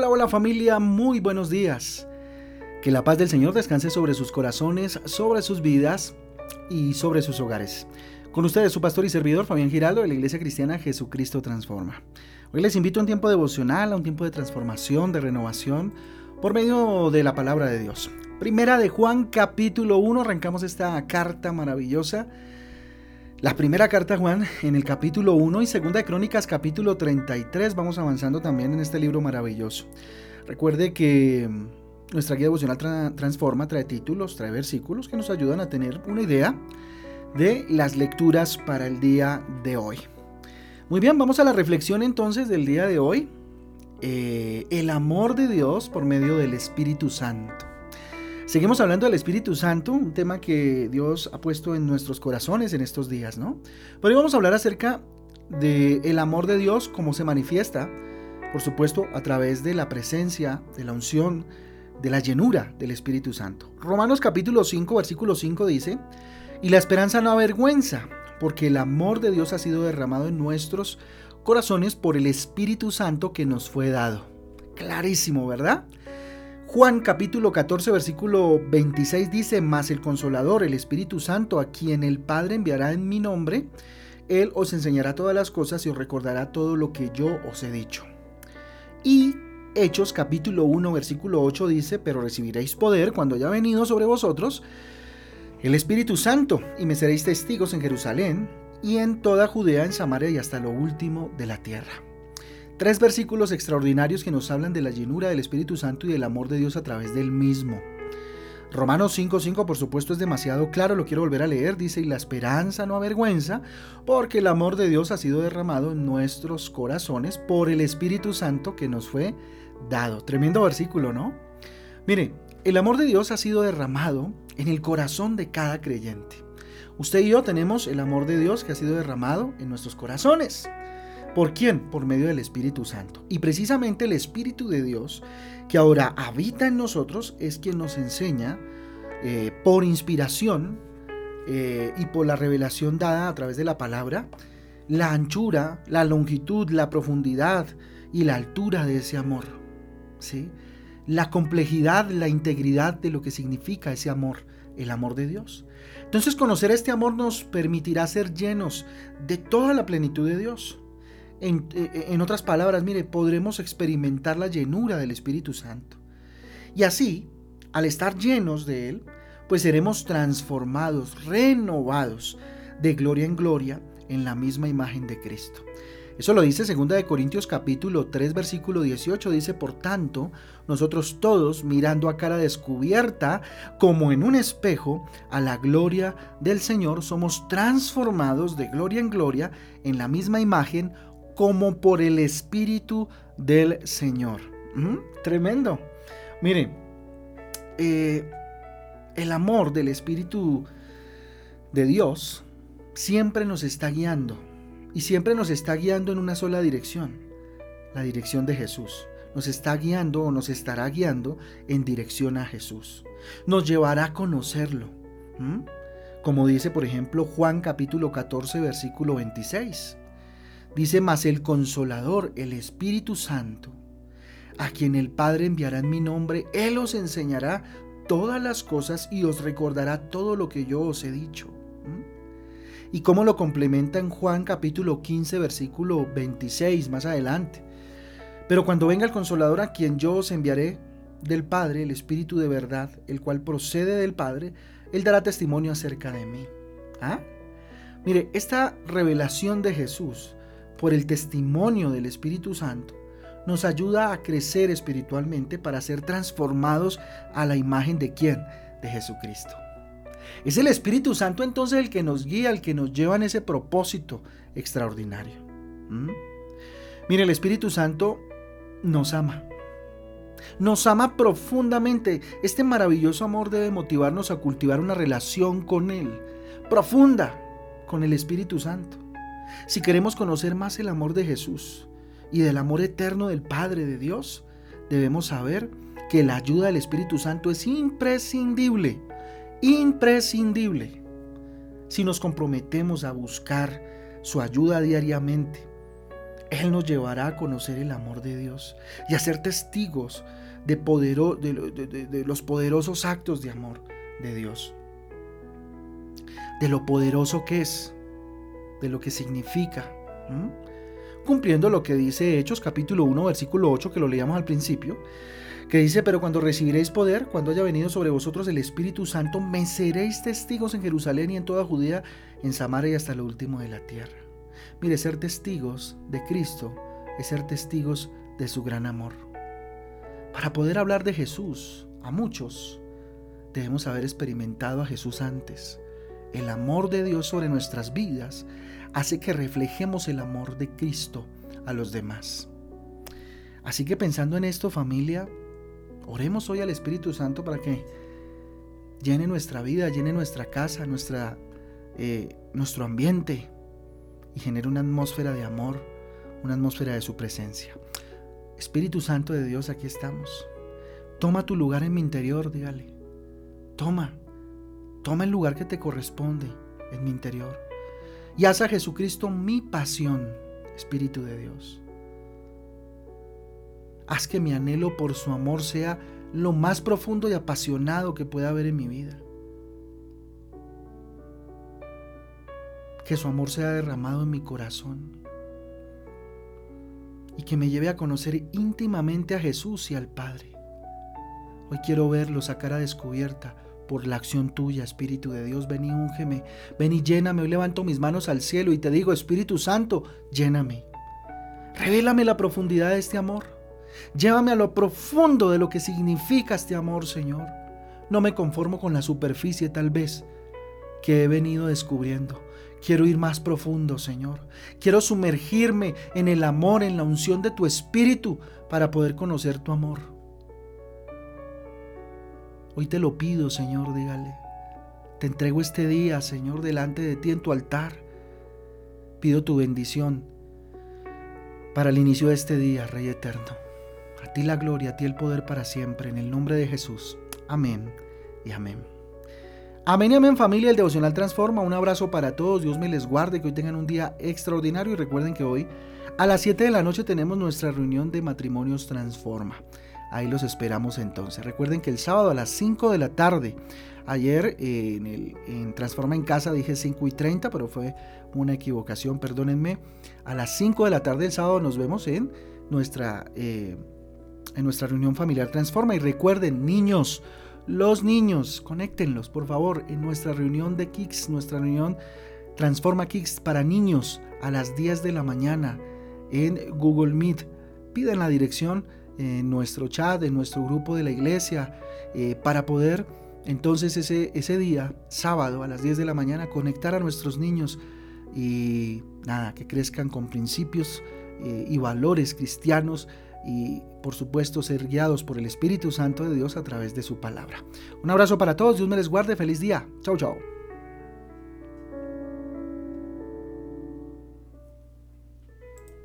Hola, hola familia, muy buenos días. Que la paz del Señor descanse sobre sus corazones, sobre sus vidas y sobre sus hogares. Con ustedes su pastor y servidor Fabián Giraldo de la Iglesia Cristiana Jesucristo Transforma. Hoy les invito a un tiempo devocional, a un tiempo de transformación, de renovación, por medio de la palabra de Dios. Primera de Juan capítulo 1, arrancamos esta carta maravillosa. La primera carta Juan en el capítulo 1 y segunda de Crónicas capítulo 33. Vamos avanzando también en este libro maravilloso. Recuerde que mm, nuestra guía devocional Transforma trae títulos, trae versículos que nos ayudan a tener una idea de las lecturas para el día de hoy. Muy bien, vamos a la reflexión entonces del día de hoy. Eh, el amor de Dios por medio del Espíritu Santo. Seguimos hablando del Espíritu Santo, un tema que Dios ha puesto en nuestros corazones en estos días, ¿no? Pero hoy vamos a hablar acerca del el amor de Dios, cómo se manifiesta, por supuesto, a través de la presencia, de la unción, de la llenura del Espíritu Santo. Romanos capítulo 5, versículo 5 dice, y la esperanza no avergüenza, porque el amor de Dios ha sido derramado en nuestros corazones por el Espíritu Santo que nos fue dado. Clarísimo, ¿verdad? Juan capítulo 14 versículo 26 dice, Mas el consolador, el Espíritu Santo, a quien el Padre enviará en mi nombre, Él os enseñará todas las cosas y os recordará todo lo que yo os he dicho. Y Hechos capítulo 1 versículo 8 dice, Pero recibiréis poder cuando haya venido sobre vosotros el Espíritu Santo, y me seréis testigos en Jerusalén y en toda Judea, en Samaria y hasta lo último de la tierra. Tres versículos extraordinarios que nos hablan de la llenura del Espíritu Santo y del amor de Dios a través del mismo. Romanos 5.5 por supuesto es demasiado claro, lo quiero volver a leer, dice, y la esperanza no avergüenza, porque el amor de Dios ha sido derramado en nuestros corazones por el Espíritu Santo que nos fue dado. Tremendo versículo, ¿no? Mire, el amor de Dios ha sido derramado en el corazón de cada creyente. Usted y yo tenemos el amor de Dios que ha sido derramado en nuestros corazones. ¿Por quién? Por medio del Espíritu Santo. Y precisamente el Espíritu de Dios, que ahora habita en nosotros, es quien nos enseña eh, por inspiración eh, y por la revelación dada a través de la palabra, la anchura, la longitud, la profundidad y la altura de ese amor. ¿sí? La complejidad, la integridad de lo que significa ese amor, el amor de Dios. Entonces conocer este amor nos permitirá ser llenos de toda la plenitud de Dios. Eh, en, otras palabras, mire, podremos experimentar la llenura del Espíritu Santo. Y así, al estar llenos de Él, pues seremos transformados, renovados de gloria en gloria en la misma imagen de Cristo. Eso lo dice 2 de Corintios capítulo 3 versículo 18 dice, "Por tanto, nosotros todos mirando a cara descubierta como en un espejo a la gloria del Señor somos transformados de gloria en gloria en la misma imagen como por el Espíritu del Señor. Tremendo. Miren, eh, el amor del Espíritu de Dios siempre nos está guiando y siempre nos está guiando en una sola dirección, la dirección de Jesús. Nos está guiando o nos estará guiando en dirección a Jesús. Nos llevará a conocerlo. Como dice, por ejemplo, Juan capítulo 14, versículo 26. Dice más el consolador, el Espíritu Santo, a quien el Padre enviará en mi nombre, Él os enseñará todas las cosas y os recordará todo lo que yo os he dicho. ¿Y cómo lo complementa en Juan capítulo 15, versículo 26, más adelante? Pero cuando venga el consolador a quien yo os enviaré del Padre, el Espíritu de verdad, el cual procede del Padre, Él dará testimonio acerca de mí. ¿Ah? Mire, esta revelación de Jesús por el testimonio del Espíritu Santo, nos ayuda a crecer espiritualmente para ser transformados a la imagen de quién? De Jesucristo. Es el Espíritu Santo entonces el que nos guía, el que nos lleva en ese propósito extraordinario. ¿Mm? Mire, el Espíritu Santo nos ama. Nos ama profundamente. Este maravilloso amor debe motivarnos a cultivar una relación con Él, profunda, con el Espíritu Santo. Si queremos conocer más el amor de Jesús y del amor eterno del Padre de Dios, debemos saber que la ayuda del Espíritu Santo es imprescindible, imprescindible. Si nos comprometemos a buscar su ayuda diariamente, Él nos llevará a conocer el amor de Dios y a ser testigos de, de, los poderosos actos de amor de Dios. De lo poderoso que es, de lo que significa. Cumpliendo lo que dice Hechos capítulo 1 versículo 8 que lo leíamos al principio, que dice, pero cuando recibiréis poder, cuando haya venido sobre vosotros el Espíritu Santo, me seréis testigos en Jerusalén y en toda Judea, en Samaria y hasta lo último de la tierra. Mire, ser testigos de Cristo es ser testigos de su gran amor. Para poder hablar de Jesús a muchos, debemos haber experimentado a Jesús antes. El amor de Dios sobre nuestras vidas hace que reflejemos el amor de Cristo a los demás. Así que pensando en esto familia, Oremos hoy al Espíritu Santo para que llene nuestra vida, llene nuestra casa, nuestra, eh, nuestro ambiente y genere una atmósfera de amor, una atmósfera de su presencia. Espíritu Santo de Dios, aquí estamos. Toma tu lugar en mi interior, dígale. Toma, toma el lugar que te corresponde en mi interior. Y haz a Jesucristo mi pasión, Espíritu de Dios. Haz que mi anhelo por su amor sea lo más profundo y apasionado que pueda haber en mi vida. Que su amor sea derramado en mi corazón. Y que me lleve a conocer íntimamente a Jesús y al Padre. Hoy quiero verlo sacar a descubierta por la acción tuya, Espíritu de Dios. Ven y úngeme, ven y lléname. Hoy levanto mis manos al cielo y te digo, Espíritu Santo, lléname. Revélame la profundidad de este amor. Llévame a lo profundo de lo que significa este amor, Señor. No me conformo con la superficie tal vez que he venido descubriendo. Quiero ir más profundo, Señor. Quiero sumergirme en el amor, en la unción de tu Espíritu para poder conocer tu amor. Hoy te lo pido, Señor, dígale. Te entrego este día, Señor, delante de ti en tu altar. Pido tu bendición para el inicio de este día, Rey Eterno. A ti la gloria, a ti el poder para siempre, en el nombre de Jesús. Amén y amén. Amén y amén familia, el devocional transforma. Un abrazo para todos, Dios me les guarde, que hoy tengan un día extraordinario y recuerden que hoy a las 7 de la noche tenemos nuestra reunión de matrimonios transforma. Ahí los esperamos entonces. Recuerden que el sábado a las 5 de la tarde, ayer eh, en, Transforma en Casa dije 5 y 30, pero fue una equivocación, perdónenme. A las 5 de la tarde el sábado nos vemos en nuestra... Eh, en nuestra reunión familiar Transforma. Y recuerden, niños, los niños, conéctenlos, por favor, en nuestra reunión de Kicks, nuestra reunión Transforma Kicks para niños a las 10 de la mañana en Google Meet. Piden la dirección en nuestro chat, en nuestro grupo de la iglesia, eh, para poder entonces ese, ese día, sábado a las 10 de la mañana, conectar a nuestros niños y nada, que crezcan con principios eh, y valores cristianos y por supuesto ser guiados por el Espíritu Santo de Dios a través de su palabra. Un abrazo para todos, Dios me les guarde, feliz día. Chau, chau.